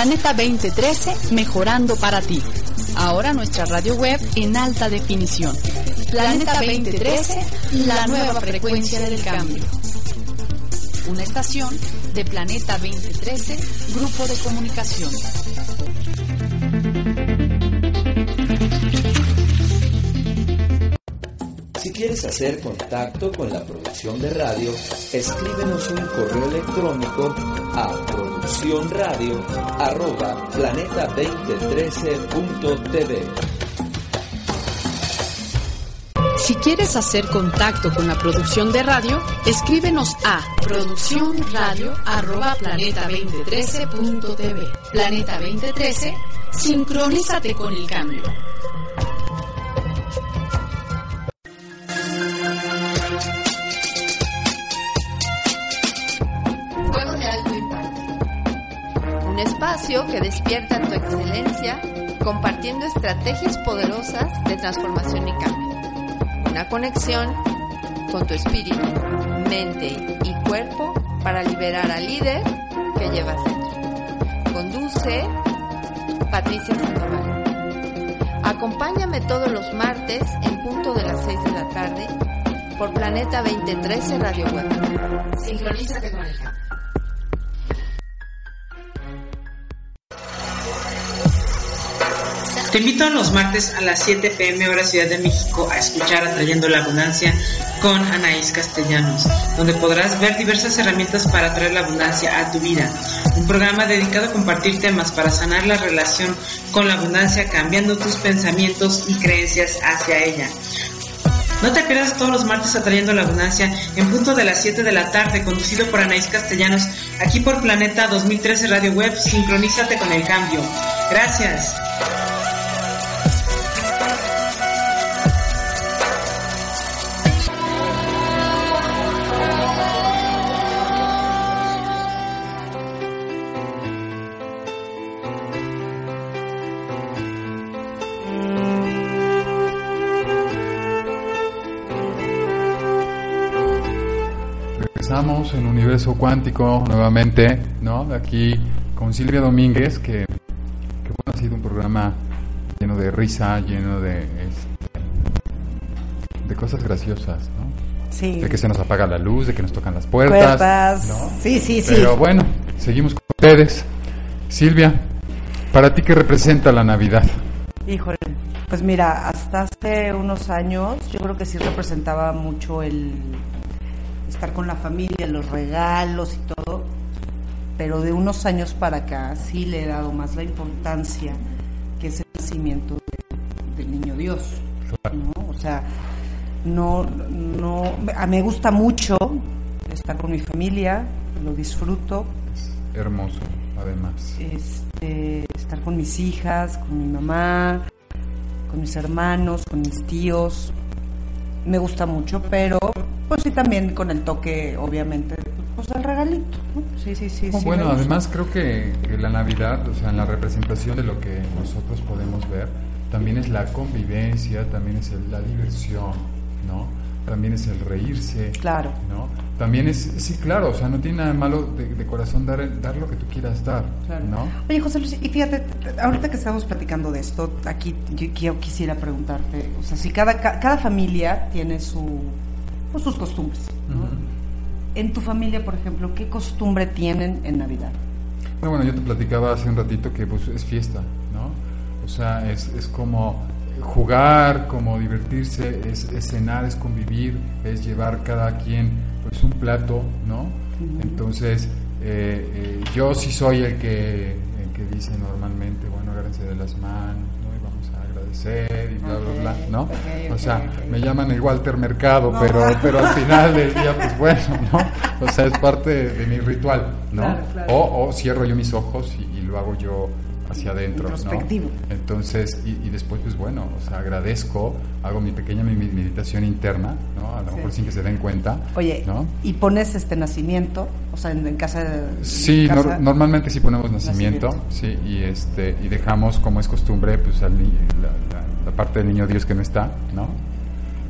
Planeta 2013, mejorando para ti. Ahora nuestra radio web en alta definición. Planeta 2013, la nueva frecuencia del cambio. Una estación de Planeta 2013, Grupo de Comunicación. Quieres hacer contacto con la producción de radio, escríbenos un correo electrónico a producciónradio@planeta2013.tv. Si quieres hacer contacto con la producción de radio, escríbenos a producciónradio@planeta2013.tv. Planeta 2013, sincronízate con el cambio. Que despierta tu excelencia compartiendo estrategias poderosas de transformación y cambio. Una conexión con tu espíritu, mente y cuerpo para liberar al líder que llevas dentro. Conduce Patricia Sandoval. Acompáñame todos los martes en punto de las 6 de la tarde por Planeta 2013 Radio Web. Sincronízate con el Te invito a los martes a las 7 pm hora Ciudad de México a escuchar Atrayendo la Abundancia con Anaís Castellanos, donde podrás ver diversas herramientas para atraer la abundancia a tu vida. Un programa dedicado a compartir temas para sanar la relación con la abundancia, cambiando tus pensamientos y creencias hacia ella. No te pierdas todos los martes atrayendo la abundancia en punto de las 7 de la tarde, conducido por Anaís Castellanos, aquí por Planeta 2013 Radio Web. Sincronízate con el cambio. Gracias. Universo Cuántico nuevamente, ¿no? Aquí con Silvia Domínguez, que, que bueno, ha sido un programa lleno de risa, lleno de, este, de cosas graciosas, ¿no? Sí. De que se nos apaga la luz, de que nos tocan las puertas. Puertas. ¿no? Sí, sí, sí. Pero bueno, seguimos con ustedes. Silvia, ¿para ti qué representa la Navidad? Híjole, pues mira, hasta hace unos años yo creo que sí representaba mucho el estar con la familia, los regalos y todo, pero de unos años para acá sí le he dado más la importancia que es el nacimiento de- del niño Dios, ¿no? O sea, no, no, a- me gusta mucho estar con mi familia, lo disfruto, Hermoso, además. este, estar con mis hijas, con mi mamá, con mis hermanos, con mis tíos. Me gusta mucho, pero pues sí también con el toque, obviamente, pues el regalito. ¿no? Sí, sí, sí. No, sí bueno, además creo que, que la Navidad, o sea, en la representación de lo que nosotros podemos ver, también es la convivencia, también es el- la diversión, ¿no? También es el reírse, Claro. ¿no? También es, sí, claro, o sea, no tiene nada de malo de, de corazón dar, dar lo que tú quieras dar, Claro. ¿no? Oye, José Luis, y fíjate, ahorita que estamos platicando de esto, aquí yo, yo quisiera preguntarte, o sea, si cada, ca- cada familia tiene su, pues, sus costumbres, ¿no? En tu familia, por ejemplo, ¿qué costumbre tienen en Navidad? No, bueno, yo te platicaba hace un ratito que pues es fiesta, ¿no? O sea, es, es como jugar, como divertirse, es, es cenar, es convivir, es llevar cada quien pues un plato, ¿no? Entonces, eh, eh, yo sí soy el que, el que dice normalmente, bueno, agárrense de las manos, ¿no? Y vamos a agradecer y bla, bla, bla, ¿no? O sea, me llaman el Walter Mercado, No. pero, pero al final del día, pues bueno, ¿no? O sea, es parte de, de mi ritual, ¿no? Claro, claro. O, o cierro yo mis ojos y, y lo hago yo hacia adentro, ¿no? Introspectivo. Entonces, y, y después, pues bueno, o sea, agradezco, hago mi pequeña mi- mi meditación interna, ¿no? A lo Sí. mejor sin que se den cuenta, Oye, ¿no? ¿y pones este nacimiento? O sea, en, en casa de... Sí, en nor- casa? normalmente sí ponemos nacimiento, Nacimiento. sí, y este y dejamos como es costumbre, pues al la- la parte del niño Dios que no está, ¿no?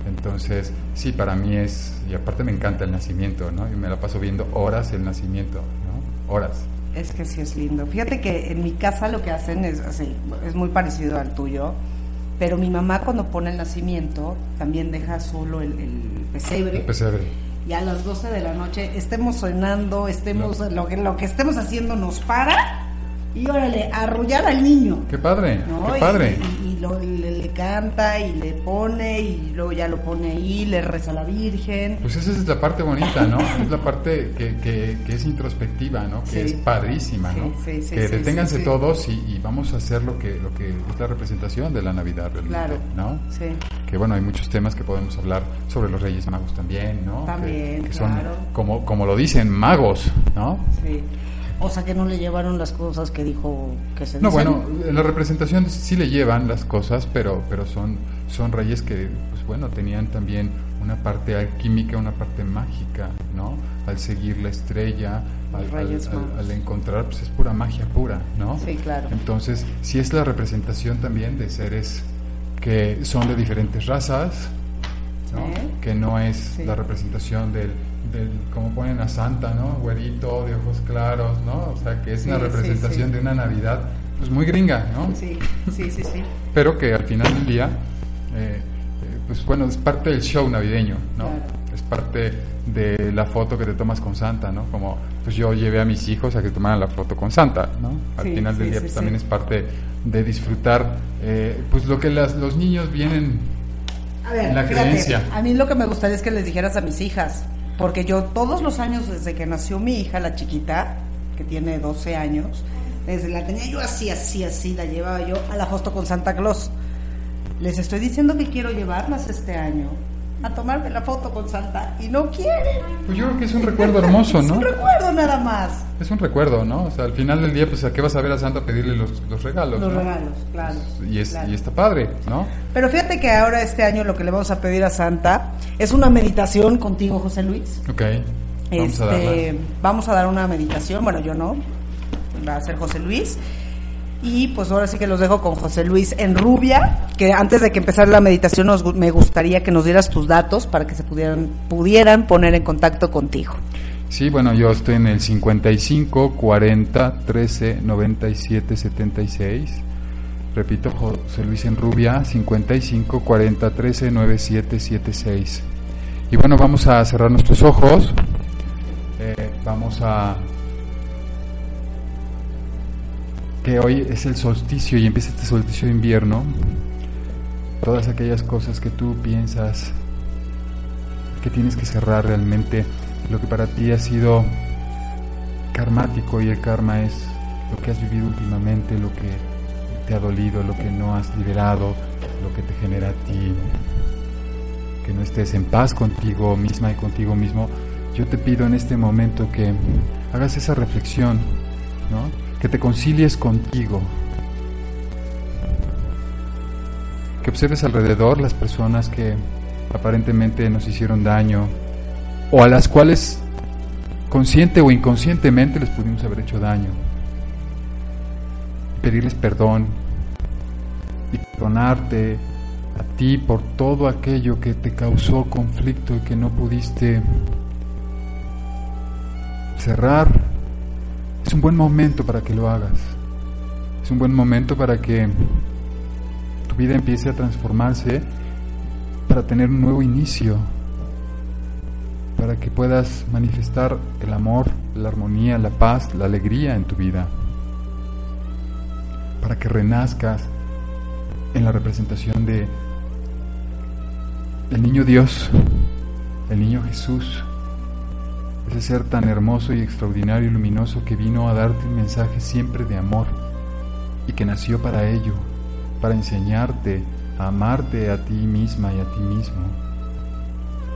Entonces, sí, para mí es y aparte me encanta el nacimiento, ¿no? Y me la paso viendo horas el nacimiento, ¿no? Horas. Es que sí es lindo. Fíjate que en mi casa lo que hacen es así, es muy parecido al tuyo, pero mi mamá cuando pone el nacimiento también deja solo el, el pesebre. El pesebre. Y a las 12 de la noche estemos sonando, estemos lo que lo que estemos haciendo nos para y órale, arrullar al niño. Qué padre, ¿no? qué padre. Y lo- le, le canta y le pone y luego ya lo pone ahí, le reza a la Virgen. Pues esa es la parte bonita, ¿no? Es la parte que, que, que es introspectiva, ¿no? Que Sí. es padrísima, ¿no? Sí, sí, sí, que deténganse todos y, y vamos a hacer lo que, lo que es la representación de la Navidad, realmente, Claro. ¿no? Sí. Que bueno, hay muchos temas que podemos hablar sobre los Reyes Magos también, ¿no? Que- También, que, son, claro. como, como lo dicen, magos, ¿no? Sí. O sea que no le llevaron las cosas que dijo que se No, dicen. bueno, en la representación sí le llevan las cosas, pero, pero son, son reyes que, pues bueno, tenían también una parte alquímica, una parte mágica, ¿no? Al seguir la estrella, al, encontrar, pues es pura magia pura, ¿no? Sí, claro. Entonces, sí es la representación también de seres que son de diferentes razas, ¿no? Sí. Que no es Sí. la representación del, del, como ponen a Santa, ¿no? Güerito, de ojos claros, ¿no? O sea, que es Sí, una sí, representación sí. de una Navidad, pues muy gringa, ¿no? Sí, sí, sí, sí. Pero que al final del día, eh, eh, pues bueno, es parte del show navideño, ¿no? Claro. Es parte de la foto que te tomas con Santa, ¿no? Como, pues yo llevé a mis hijos a que tomaran la foto con Santa, ¿no? Al Sí, final del sí, día, sí, pues sí. también es parte de disfrutar, eh, pues lo que las, los niños vienen A ver, en la fíjate, creencia. a mí lo que me gustaría es que les dijeras a mis hijas, porque yo todos los años desde que nació mi hija, la chiquita, que tiene 12 años, desde la tenía yo así, así, así, la llevaba yo a la foto con Santa Claus. Les estoy diciendo que quiero llevarlas este año a tomarme la foto con Santa y no quieren. Pues yo creo que es un recuerdo hermoso, Es ¿no? un recuerdo nada más. Es un recuerdo, ¿no? O sea, al final del día, pues a qué vas a ver a Santa a pedirle los, los regalos, Los ¿no? regalos, claro. Y, es, claro. y está padre, ¿no? Pero fíjate que ahora este año lo que le vamos a pedir a Santa es una meditación contigo, José Luis. Ok, vamos a. Este, vamos a dar una meditación, bueno, yo no, va a ser José Luis. Y pues ahora sí que los dejo con José Luis en Rubia, que antes de que empezara la meditación nos me gustaría que nos dieras tus datos para que se pudieran, pudieran poner en contacto contigo. Sí, bueno, yo estoy en el 55 40 13 97 76. Repito, José Luis en Rubia, 55 40 13 97 76. Y bueno, vamos a cerrar nuestros ojos. Eh, vamos a. Que hoy es el solsticio y empieza este solsticio de invierno. Todas aquellas cosas que tú piensas que tienes que cerrar realmente lo que para ti ha sido karmático y el karma es lo que has vivido últimamente, lo que te ha dolido, lo que no has liberado, lo que te genera a ti que no estés en paz contigo misma y contigo mismo. Yo te pido en este momento que hagas esa reflexión, ¿no? Que te concilies contigo. Que observes alrededor las personas que aparentemente nos hicieron daño o a las cuales consciente o inconscientemente les pudimos haber hecho daño. Pedirles perdón y perdonarte a ti por todo aquello que te causó conflicto y que no pudiste cerrar. Es un buen momento para que lo hagas. Es un buen momento para que tu vida empiece a transformarse para tener un nuevo inicio, para que puedas manifestar el amor, la armonía, la paz, la alegría en tu vida, para que renazcas en la representación de el niño Dios, el niño Jesús, ese ser tan hermoso y extraordinario y luminoso que vino a darte un mensaje siempre de amor y que nació para ello, para enseñarte a amarte a ti misma y a ti mismo.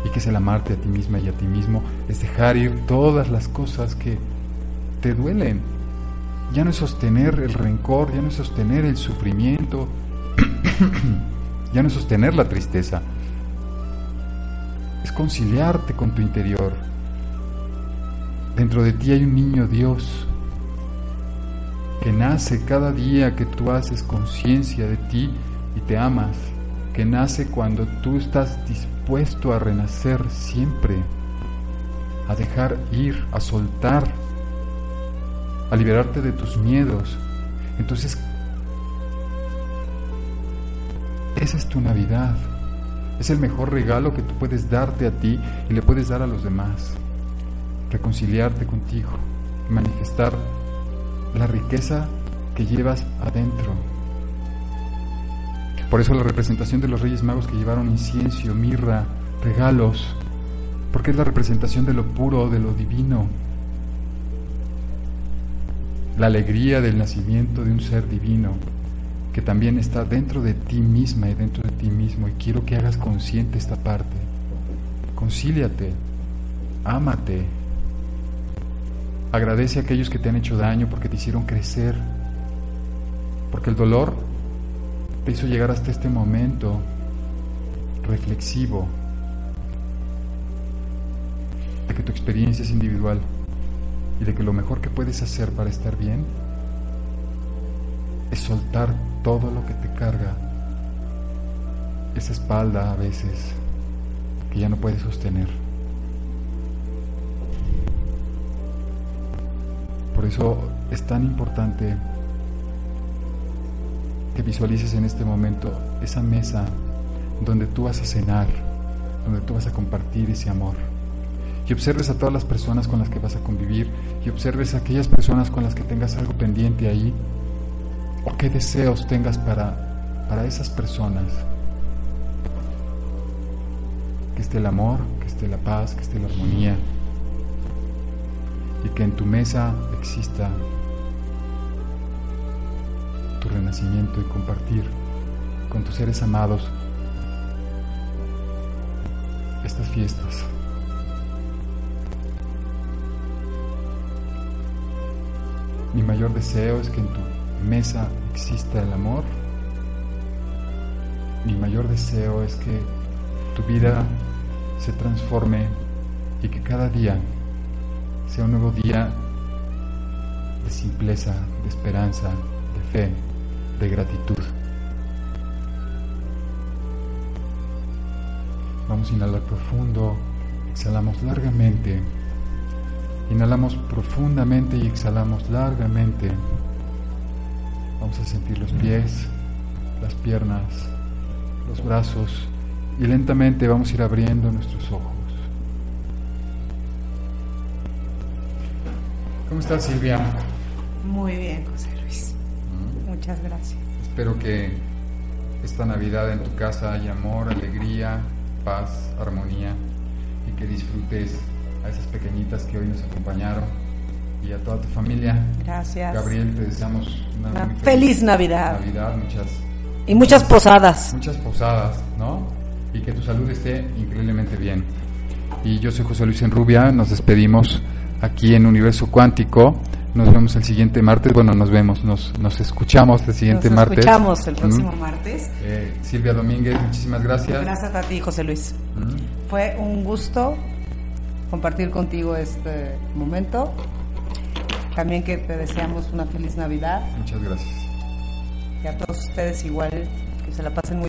Y que es el amarte a ti misma y a ti mismo, es dejar ir todas las cosas que te duelen. Ya no es sostener el rencor, ya no es sostener el sufrimiento, ya no es sostener la tristeza. Es conciliarte con tu interior. Dentro de ti hay un niño Dios que nace cada día que tú haces conciencia de ti y te amas, que nace cuando tú estás dispuesto a renacer siempre, a dejar ir, a soltar a liberarte de tus miedos. Entonces, esa es tu Navidad. Es el mejor regalo que tú puedes darte a ti y le puedes dar a los demás. Reconciliarte contigo, manifestar la riqueza que llevas adentro. Por eso la representación de los Reyes Magos que llevaron incienso, mirra, regalos, porque es la representación de lo puro, de lo divino, la alegría del nacimiento de un ser divino que también está dentro de ti misma y dentro de ti mismo. Y quiero que hagas consciente esta parte. Concíliate, ámate, agradece a aquellos que te han hecho daño porque te hicieron crecer, porque el dolor te hizo llegar hasta este momento reflexivo de que tu experiencia es individual y de que lo mejor que puedes hacer para estar bien es soltar todo lo que te carga, esa espalda a veces que ya no puedes sostener. Por eso es tan importante que visualices en este momento esa mesa donde tú vas a cenar, donde tú vas a compartir ese amor. Y observes a todas las personas con las que vas a convivir y observes a aquellas personas con las que tengas algo pendiente ahí o qué deseos tengas para, para esas personas. Que esté el amor, que esté la paz, que esté la armonía y que en tu mesa exista tu renacimiento y compartir con tus seres amados estas fiestas. Mi mayor deseo es que en tu mesa exista el amor. Mi mayor deseo es que tu vida se transforme y que cada día sea un nuevo día de simpleza, de esperanza, de fe, de gratitud. Vamos a inhalar profundo, exhalamos largamente, inhalamos profundamente y exhalamos largamente. Vamos a sentir los pies, las piernas, los brazos y lentamente vamos a ir abriendo nuestros ojos. ¿Cómo estás Silvia? Muy bien, José Luis. Muchas gracias. Espero que esta Navidad en tu casa haya amor, alegría, paz, armonía y que disfrutes a esas pequeñitas que hoy nos acompañaron y a toda tu familia. Gracias. Gabriel, te deseamos una, Una muy feliz Navidad. Navidad, muchas Y muchas posadas. muchas posadas, ¿no? Y que tu salud esté increíblemente bien. Y yo soy José Luis Enrubia, nos despedimos aquí en Universo Cuántico. Nos vemos el siguiente martes. Bueno, nos vemos, nos, nos escuchamos el siguiente Nos martes. escuchamos el próximo Mm. martes. Eh, Silvia Domínguez, muchísimas gracias. Gracias a ti, José Luis. Mm. Fue un gusto compartir contigo este momento. También que te deseamos una feliz Navidad Muchas gracias. y a todos ustedes igual que se la pasen muy